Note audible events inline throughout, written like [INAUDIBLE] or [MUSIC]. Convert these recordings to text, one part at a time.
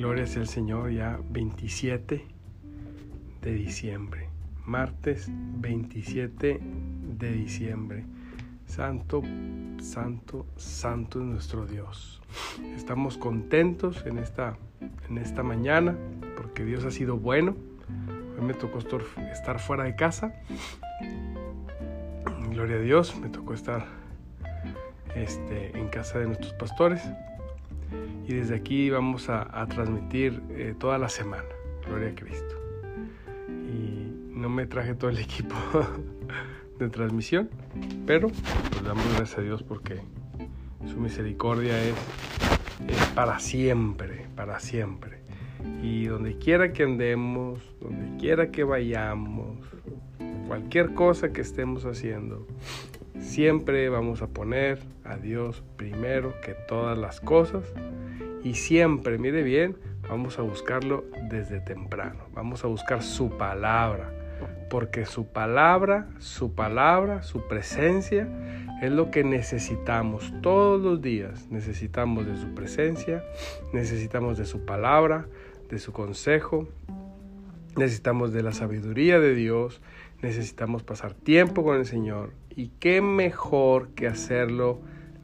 Gloria sea el Señor, ya 27 de diciembre. Martes 27 de diciembre. Santo, santo, santo es nuestro Dios. Estamos contentos en esta, en esta mañana porque Dios ha sido bueno me tocó estar fuera de casa. Gloria a Dios, me tocó estar este, en casa de nuestros pastores. Y desde aquí vamos a, transmitir eh, toda la semana. Gloria a Cristo. Y no me traje todo el [LAUGHS] equipo de transmisión, pero pues damos gracias a Dios porque su misericordia es, es para siempre, para siempre. Y donde quiera que andemos, donde quiera que vayamos, cualquier cosa que estemos haciendo, siempre vamos a poner a Dios primero que todas las cosas. Y siempre, mire bien, vamos a buscarlo desde temprano. Vamos a buscar su palabra. Porque su palabra, su palabra, su presencia es lo que necesitamos todos los días. Necesitamos de su presencia, necesitamos de su palabra, de su consejo, necesitamos de la sabiduría de Dios, necesitamos pasar tiempo con el Señor y qué mejor que hacerlo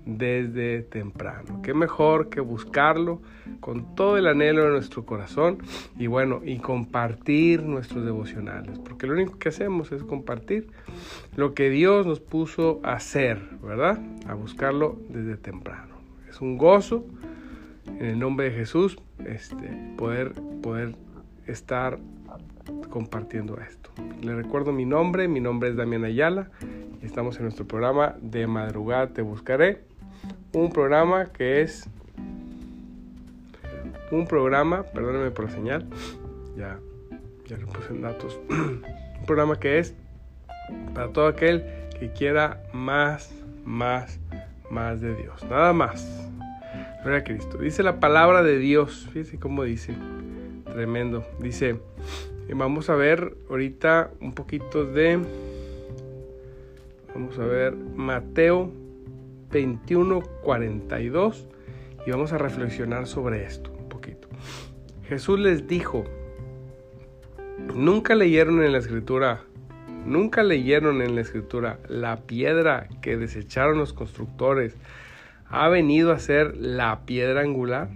desde temprano. Qué mejor que buscarlo con todo el anhelo de nuestro corazón y bueno, y compartir nuestros devocionales, porque lo único que hacemos es compartir lo que Dios nos puso a hacer, ¿verdad? A buscarlo desde temprano. Es un gozo en el nombre de Jesús este, poder, poder estar compartiendo esto. Le recuerdo mi nombre, mi nombre es Damián Ayala y estamos en nuestro programa de madrugada te buscaré. Un programa que es un programa, perdónenme por la señal, ya, ya le puse en datos, [CLEARS THROAT] un programa que es para todo aquel que quiera más, más, más de Dios, nada más. Gloria a Cristo. Dice la palabra de Dios. Fíjense cómo dice. Tremendo. Dice, vamos a ver ahorita un poquito de... Vamos a ver Mateo 21, 42. Y vamos a reflexionar sobre esto un poquito. Jesús les dijo, nunca leyeron en la escritura, nunca leyeron en la escritura la piedra que desecharon los constructores ha venido a ser la piedra angular.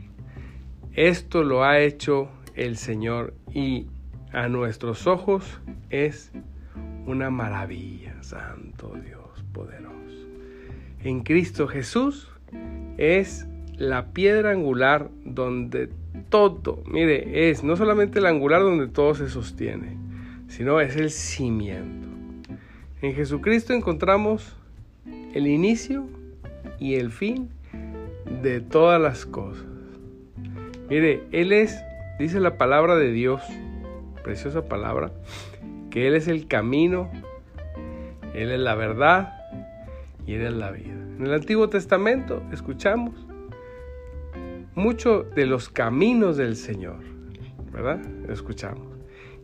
Esto lo ha hecho el Señor y a nuestros ojos es una maravilla, Santo Dios poderoso. En Cristo Jesús es la piedra angular donde todo, mire, es no solamente el angular donde todo se sostiene, sino es el cimiento. En Jesucristo encontramos el inicio y el fin de todas las cosas. Mire, Él es, dice la palabra de Dios, preciosa palabra, que Él es el camino, Él es la verdad y Él es la vida. En el Antiguo Testamento escuchamos mucho de los caminos del Señor, ¿verdad? Escuchamos.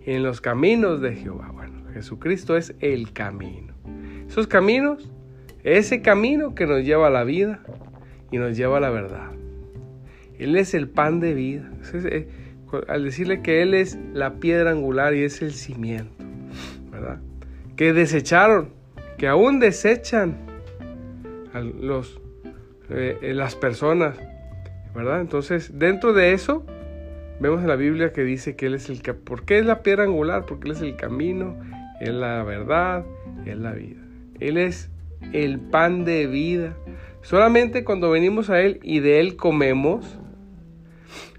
En los caminos de Jehová, bueno, Jesucristo es el camino. Esos caminos ese camino que nos lleva a la vida y nos lleva a la verdad. Él es el pan de vida. Al decirle que Él es la piedra angular y es el cimiento, ¿verdad? Que desecharon, que aún desechan a los, eh, las personas, ¿verdad? Entonces, dentro de eso, vemos en la Biblia que dice que Él es el... ¿Por qué es la piedra angular? Porque Él es el camino, es la verdad, es la vida. Él es el pan de vida. Solamente cuando venimos a Él y de Él comemos,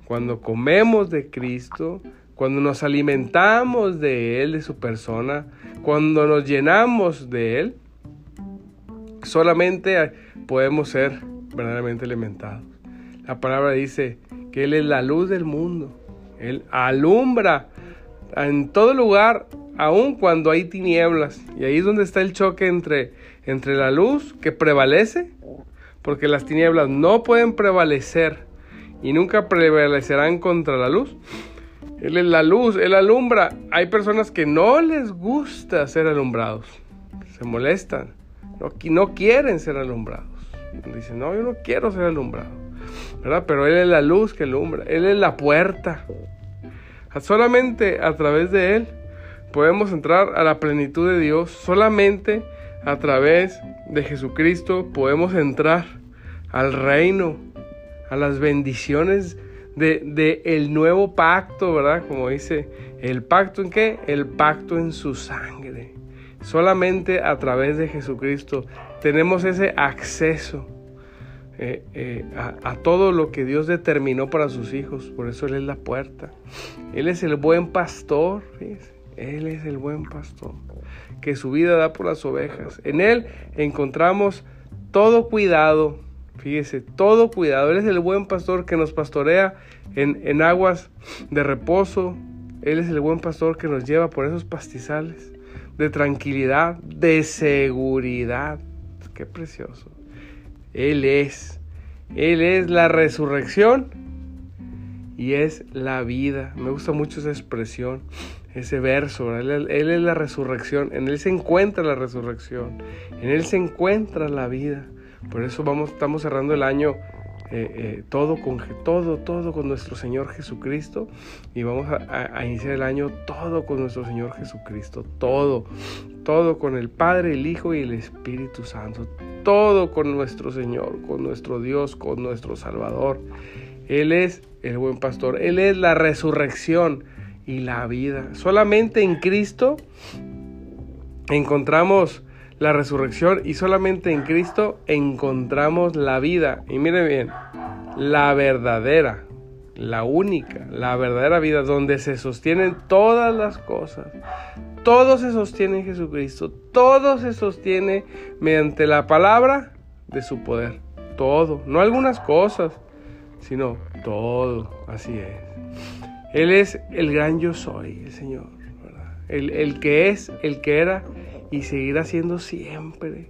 cuando comemos de Cristo, cuando nos alimentamos de Él, de su persona, cuando nos llenamos de Él, solamente podemos ser verdaderamente alimentados. La palabra dice que Él es la luz del mundo. Él alumbra en todo lugar, aun cuando hay tinieblas. Y ahí es donde está el choque entre, entre la luz que prevalece, porque las tinieblas no pueden prevalecer y nunca prevalecerán contra la luz. Él es la luz, Él alumbra. Hay personas que no les gusta ser alumbrados, se molestan, no, quieren ser alumbrados. Dicen, no, yo no quiero ser alumbrado, ¿verdad? Pero Él es la luz que alumbra, Él es la puerta. Solamente a través de Él podemos entrar a la plenitud de Dios, solamente a través de Jesucristo podemos entrar al reino, a las bendiciones de, el nuevo pacto, ¿verdad? Como dice, ¿el pacto en qué? El pacto en su sangre. Solamente a través de Jesucristo tenemos ese acceso eh, eh, a, todo lo que Dios determinó para sus hijos. Por eso Él es la puerta. Él es el buen pastor. Él es el buen pastor que su vida da por las ovejas. En Él encontramos todo cuidado. Fíjese, todo cuidado. Él es el buen pastor que nos pastorea en, en aguas de reposo. Él es el buen pastor que nos lleva por esos pastizales de tranquilidad, de seguridad. Qué precioso. Él es. Él es la resurrección y es la vida. Me gusta mucho esa expresión, ese verso. Él, es la resurrección. En Él se encuentra la resurrección. En Él se encuentra la vida. Por eso vamos, estamos cerrando el año eh, eh, todo con todo, todo con nuestro Señor Jesucristo y vamos a, iniciar el año todo con nuestro Señor Jesucristo, todo, todo con el Padre, el Hijo y el Espíritu Santo, todo con nuestro Señor, con nuestro Dios, con nuestro Salvador. Él es el buen pastor, Él es la resurrección y la vida. Solamente en Cristo encontramos la resurrección y solamente en Cristo encontramos la vida. Y mire bien, la verdadera, la única, la verdadera vida donde se sostienen todas las cosas. Todo se sostiene en Jesucristo, todo se sostiene mediante la palabra de su poder. Todo, no algunas cosas, sino todo, así es. Él es el gran yo soy, el Señor, El, el que es, el que era y seguirá siendo siempre.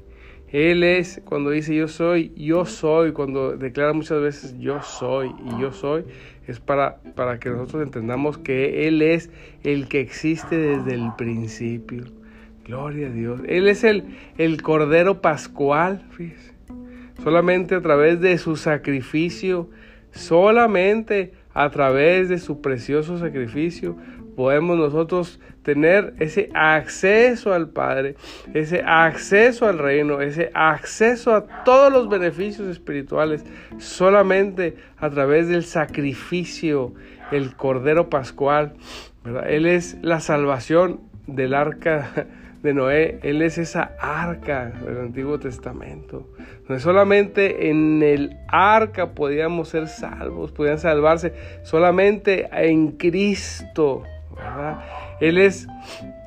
Él es, cuando dice yo soy, yo soy, cuando declara muchas veces yo soy y yo soy, es para, para que nosotros entendamos que Él es el que existe desde el principio. Gloria a Dios. Él es el, el Cordero Pascual, Solamente a través de su sacrificio, solamente a través de su precioso sacrificio, podemos nosotros tener ese acceso al Padre, ese acceso al reino, ese acceso a todos los beneficios espirituales solamente a través del sacrificio, el Cordero Pascual. Él es la salvación del arca de Noé, Él es esa arca del Antiguo Testamento. Donde solamente en el arca podíamos ser salvos, podían salvarse solamente en Cristo. Él es,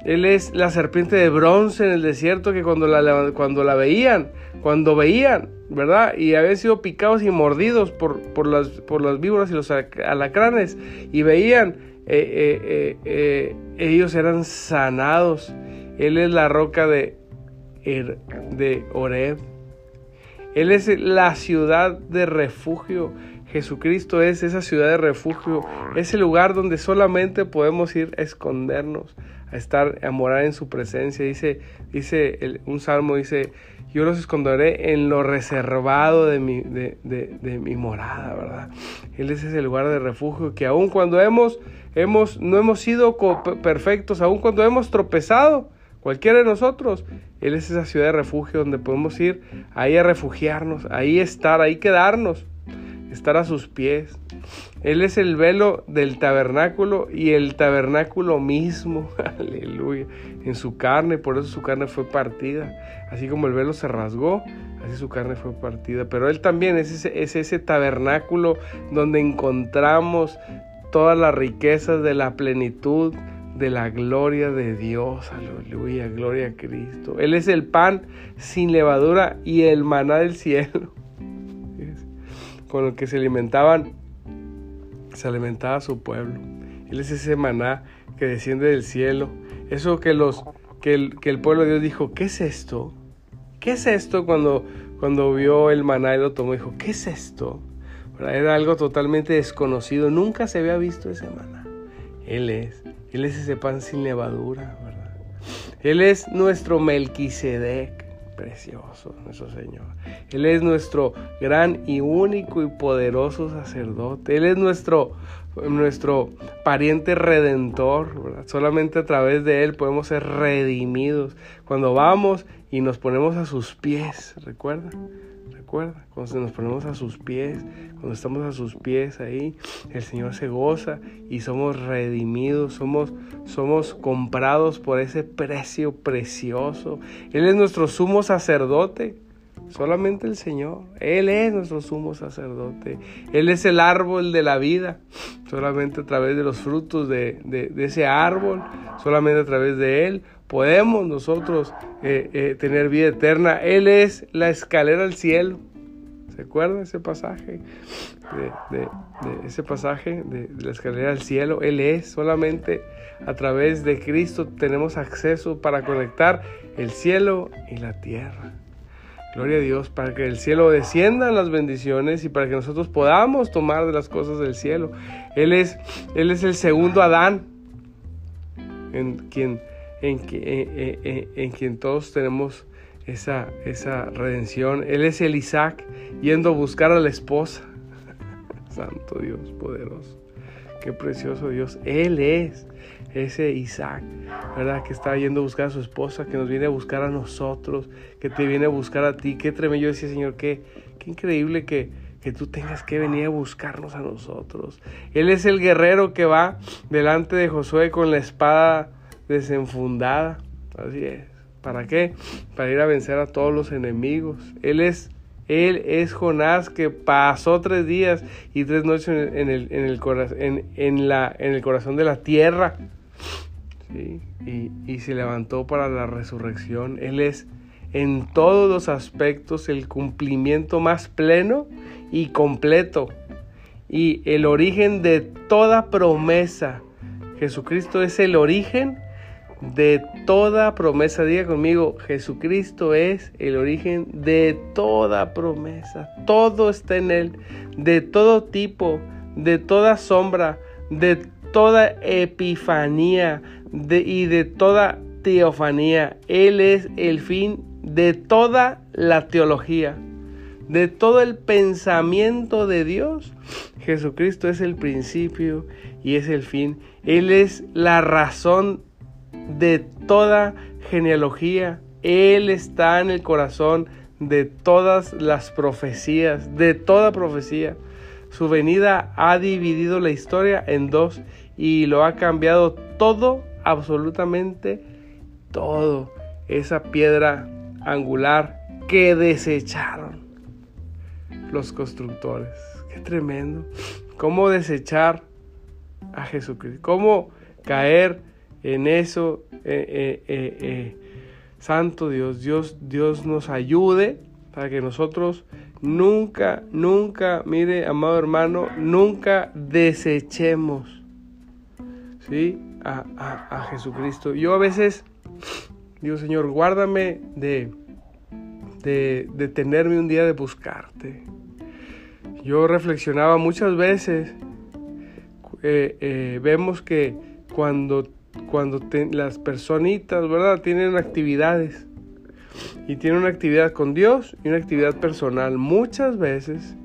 él es la serpiente de bronce en el desierto que cuando la, cuando la veían, cuando veían, ¿verdad? Y habían sido picados y mordidos por, por, las, por las víboras y los alacranes y veían, eh, eh, eh, ellos eran sanados. Él es la roca de, de Oreb. Él es la ciudad de refugio. Jesucristo es esa ciudad de refugio, ese lugar donde solamente podemos ir a escondernos, a estar, a morar en su presencia. Dice, dice un salmo, dice, yo los esconderé en lo reservado de mi, de, de, mi morada, ¿verdad? Él es ese lugar de refugio que aun cuando hemos, hemos, no hemos sido perfectos, aun cuando hemos tropezado, cualquiera de nosotros, Él es esa ciudad de refugio donde podemos ir ahí a refugiarnos, ahí estar, ahí quedarnos estar a sus pies. Él es el velo del tabernáculo y el tabernáculo mismo, [LAUGHS] aleluya, en su carne, por eso su carne fue partida. Así como el velo se rasgó, así su carne fue partida. Pero Él también es ese, es ese tabernáculo donde encontramos todas las riquezas de la plenitud de la gloria de Dios, aleluya, gloria a Cristo. Él es el pan sin levadura y el maná del cielo con el que se alimentaban se alimentaba su pueblo. Él es ese maná que desciende del cielo. Eso que, los, que, el, que el pueblo de Dios dijo, ¿qué es esto? ¿Qué es esto cuando, cuando vio el maná y lo tomó? Dijo, ¿qué es esto? Era algo totalmente desconocido. Nunca se había visto ese maná. Él es. Él es ese pan sin levadura, ¿verdad? Él es nuestro Melquisedec precioso, nuestro Señor. Él es nuestro gran y único y poderoso sacerdote. Él es nuestro, nuestro pariente redentor. Solamente a través de Él podemos ser redimidos. Cuando vamos y nos ponemos a sus pies, ¿recuerda? Cuando nos ponemos a sus pies, cuando estamos a sus pies ahí, el Señor se goza y somos redimidos, somos, somos comprados por ese precio precioso. Él es nuestro sumo sacerdote. Solamente el Señor. Él es nuestro sumo sacerdote. Él es el árbol de la vida. Solamente a través de los frutos de, ese árbol, solamente a través de Él, podemos nosotros eh, eh, tener vida eterna. Él es la escalera al cielo. ¿Se acuerdan ese pasaje? De, ese pasaje de, la escalera al cielo. Él es solamente a través de Cristo tenemos acceso para conectar el cielo y la tierra. Gloria a Dios, para que el cielo desciendan las bendiciones y para que nosotros podamos tomar de las cosas del cielo. Él es, él es el segundo Adán, en quien en, que, en, quien todos tenemos esa, esa redención. Él es el Isaac yendo a buscar a la esposa. [LAUGHS] Santo Dios poderoso. Qué precioso Dios. Él es ese Isaac, ¿verdad? Que está yendo a buscar a su esposa, que nos viene a buscar a nosotros, que te viene a buscar a ti. Qué tremendo. Decía, Señor, qué, qué increíble que, que tú tengas que venir a buscarnos a nosotros. Él es el guerrero que va delante de Josué con la espada desenfundada. Así es. ¿Para qué? Para ir a vencer a todos los enemigos. Él es, él es Jonás que pasó tres días y tres noches en el, en el, en, en la, en el corazón de la tierra. Y, y se levantó para la resurrección. Él es en todos los aspectos el cumplimiento más pleno y completo. Y el origen de toda promesa. Jesucristo es el origen de toda promesa. Diga conmigo, Jesucristo es el origen de toda promesa. Todo está en Él, de todo tipo, de toda sombra, de toda epifanía y de toda teofanía. Él es el fin de toda la teología, de todo el pensamiento de Dios. Jesucristo es el principio y es el fin. Él es la razón de toda genealogía. Él está en el corazón de todas las profecías, de toda profecía. Su venida ha dividido la historia en dos y lo ha cambiado todo, absolutamente todo. Esa piedra angular que desecharon los constructores. Qué tremendo. ¿Cómo desechar a Jesucristo? ¿Cómo caer en eso, eh, eh, eh, Santo Dios, Dios, Dios nos ayude para que nosotros nunca, nunca, mire, amado hermano, nunca desechemos a, a Jesucristo. Yo a veces digo, Señor, guárdame de, de detenerme un día de buscarte. Yo reflexionaba muchas veces, vemos que cuando cuando las personitas, ¿verdad? Tienen actividades. Y tienen una actividad con Dios y una actividad personal. Muchas veces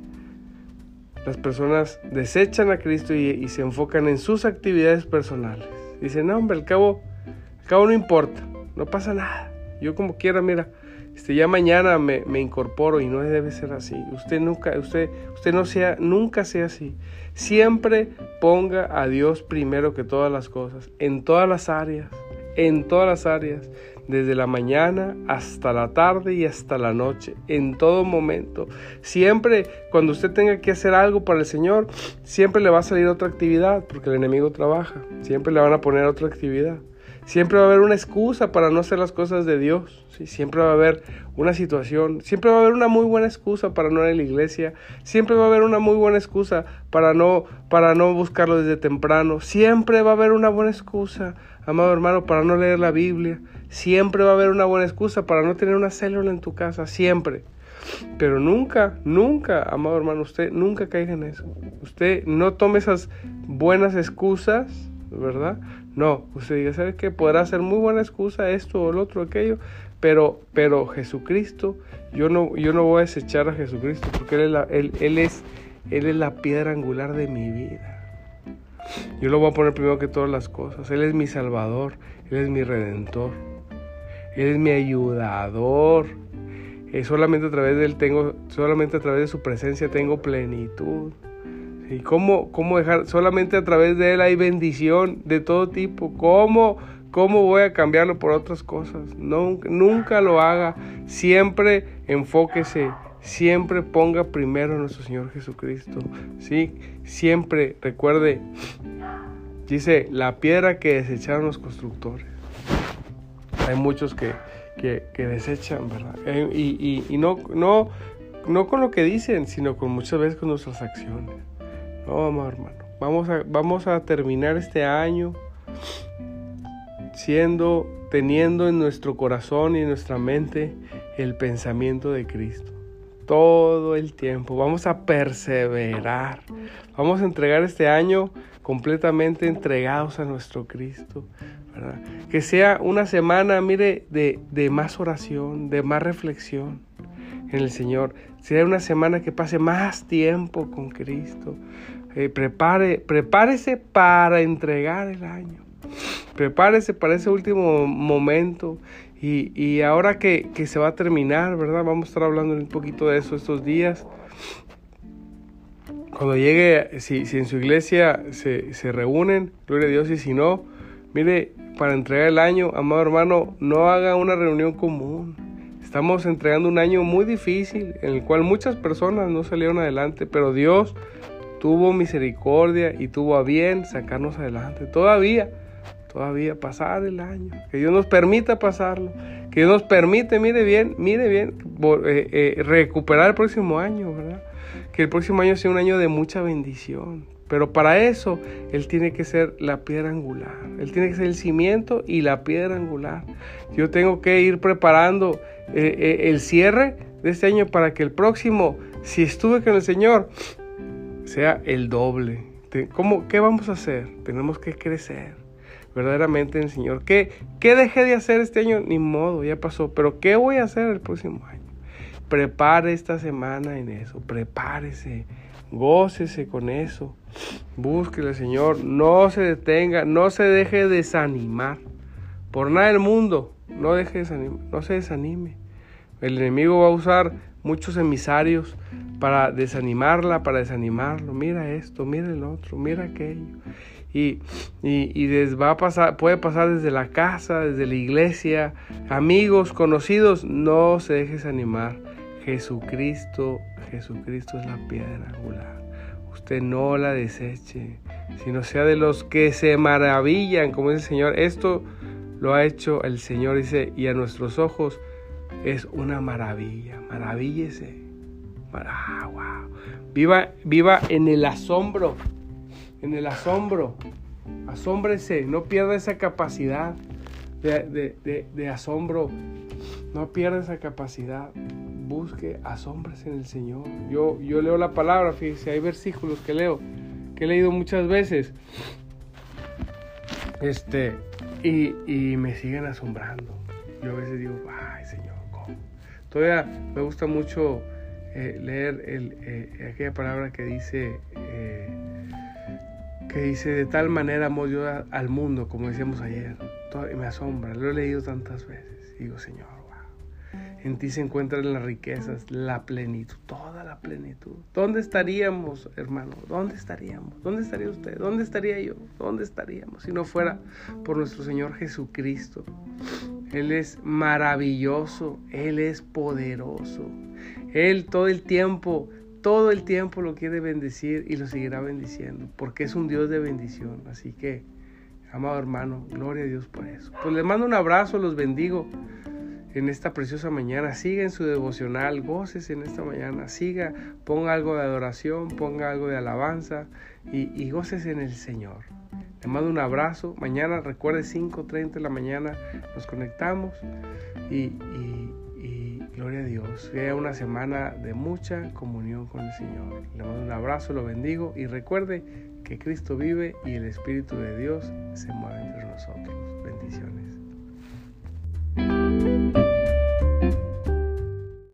las personas desechan a Cristo y, se enfocan en sus actividades personales. Dicen, no, hombre, al cabo, al cabo no importa, no pasa nada. Yo como quiera, mira, este, ya mañana me, me, incorporo y no debe ser así. Usted nunca, usted, usted no sea, nunca sea así. Siempre ponga a Dios primero que todas las cosas, en todas las áreas, en todas las áreas, desde la mañana hasta la tarde y hasta la noche, en todo momento. Siempre cuando usted tenga que hacer algo para el Señor, siempre le va a salir otra actividad, porque el enemigo trabaja, siempre le van a poner otra actividad. Siempre va a haber una excusa para no hacer las cosas de Dios. ¿sí? Siempre va a haber una situación, siempre va a haber una muy buena excusa para no ir a la iglesia, siempre va a haber una muy buena excusa para no, para no buscarlo desde temprano, siempre va a haber una buena excusa, amado hermano, para no leer la Biblia, siempre va a haber una buena excusa para no tener una célula en tu casa, siempre. Pero nunca, nunca, amado hermano, usted nunca caiga en eso. Usted no tome esas buenas excusas, ¿verdad? No, usted diga, ¿sabe qué? Podrá ser muy buena excusa esto o lo otro, aquello, pero, pero Jesucristo, yo no, yo no voy a desechar a Jesucristo porque él es, la, él, él, es, él es la piedra angular de mi vida. Yo lo voy a poner primero que todas las cosas. Él es mi salvador, Él es mi redentor, Él es mi ayudador. Eh, solamente a través de Él tengo, solamente a través de su presencia tengo plenitud. ¿Y cómo, cómo dejar? Solamente a través de Él hay bendición de todo tipo. ¿Cómo, cómo voy a cambiarlo por otras cosas? Nunca, nunca lo haga. Siempre enfóquese. Siempre ponga primero a nuestro Señor Jesucristo. ¿sí? Siempre recuerde, dice, la piedra que desecharon los constructores. Hay muchos que, que, desechan, ¿verdad? Eh, y, y, y no, no, no con lo que dicen, sino con muchas veces con nuestras acciones. No, vamos, hermano. Vamos a, vamos a terminar este año siendo, teniendo en nuestro corazón y en nuestra mente el pensamiento de Cristo. Todo el tiempo. Vamos a perseverar. Vamos a entregar este año completamente entregados a nuestro Cristo. Que sea una semana, mire, de, de más oración, de más reflexión en el Señor. Sea una semana que pase más tiempo con Cristo. Eh, prepárese para entregar el año. Prepárese para ese último momento. Y, y ahora que, que, se va a terminar, ¿verdad? Vamos a estar hablando un poquito de eso estos días. Cuando llegue, si, si en su iglesia se, se reúnen, gloria a Dios, y si no, mire, para entregar el año, amado hermano, no haga una reunión común. Estamos entregando un año muy difícil en el cual muchas personas no salieron adelante, pero Dios tuvo misericordia y tuvo a bien sacarnos adelante. Todavía, todavía pasar el año. Que Dios nos permita pasarlo. Que Dios nos permite, mire bien, mire bien, eh, eh, recuperar el próximo año, ¿verdad? Que el próximo año sea un año de mucha bendición. Pero para eso Él tiene que ser la piedra angular. Él tiene que ser el cimiento y la piedra angular. Yo tengo que ir preparando eh, el cierre de este año para que el próximo, si estuve con el Señor, sea el doble. ¿Cómo, ¿Qué vamos a hacer? Tenemos que crecer verdaderamente en el Señor. ¿Qué, ¿Qué dejé de hacer este año? Ni modo, ya pasó. Pero ¿qué voy a hacer el próximo año? Prepare esta semana en eso. Prepárese. Gócese con eso. Búsquele Señor. No se detenga. No se deje desanimar. Por nada del mundo. No, deje desanimar, no se desanime. El enemigo va a usar muchos emisarios para desanimarla, para desanimarlo. Mira esto, mira el otro, mira aquello. Y, y, les va a pasar, puede pasar desde la casa, desde la iglesia, amigos, conocidos, no se deje desanimar. Jesucristo, Jesucristo es la piedra angular. Usted no la deseche, sino sea de los que se maravillan, como dice el Señor. Esto lo ha hecho el Señor, dice, y a nuestros ojos es una maravilla. Maravíllese. Ah, wow. Viva, viva en el asombro. En el asombro. Asómbrese. No pierda esa capacidad de, asombro. No pierda esa capacidad. Busque, asómbrese en el Señor. Yo, yo leo la palabra, fíjese, hay versículos que leo, que he leído muchas veces. Este, y, y me siguen asombrando. Yo a veces digo, ay Señor. Todavía me gusta mucho eh, leer eh, aquella palabra que dice, eh, que dice, de tal manera amó yo al mundo, como decíamos ayer. y me asombra, lo he leído tantas veces. digo, Señor, en ti se encuentran las riquezas, la plenitud, toda la plenitud. ¿Dónde estaríamos, hermano? ¿Dónde estaríamos? ¿Dónde estaría usted? ¿Dónde estaría yo? ¿Dónde estaríamos si no fuera por nuestro Señor Jesucristo? Él es maravilloso, Él es poderoso. Él todo el tiempo, todo el tiempo lo quiere bendecir y lo seguirá bendiciendo, porque es un Dios de bendición. Así que, Amado hermano, gloria a Dios por eso. Pues les mando un abrazo, los bendigo en esta preciosa mañana. Siga en su devocional, goces en esta mañana. Siga, ponga algo de adoración, ponga algo de alabanza y, y goces en el Señor. Le mando un abrazo. Mañana, recuerde, 5.30 de la mañana nos conectamos y, y gloria a Dios. Sea una semana de mucha comunión con el Señor. Le mando un abrazo, lo bendigo y recuerde que Cristo vive y el Espíritu de Dios se mueve entre nosotros. Bendiciones.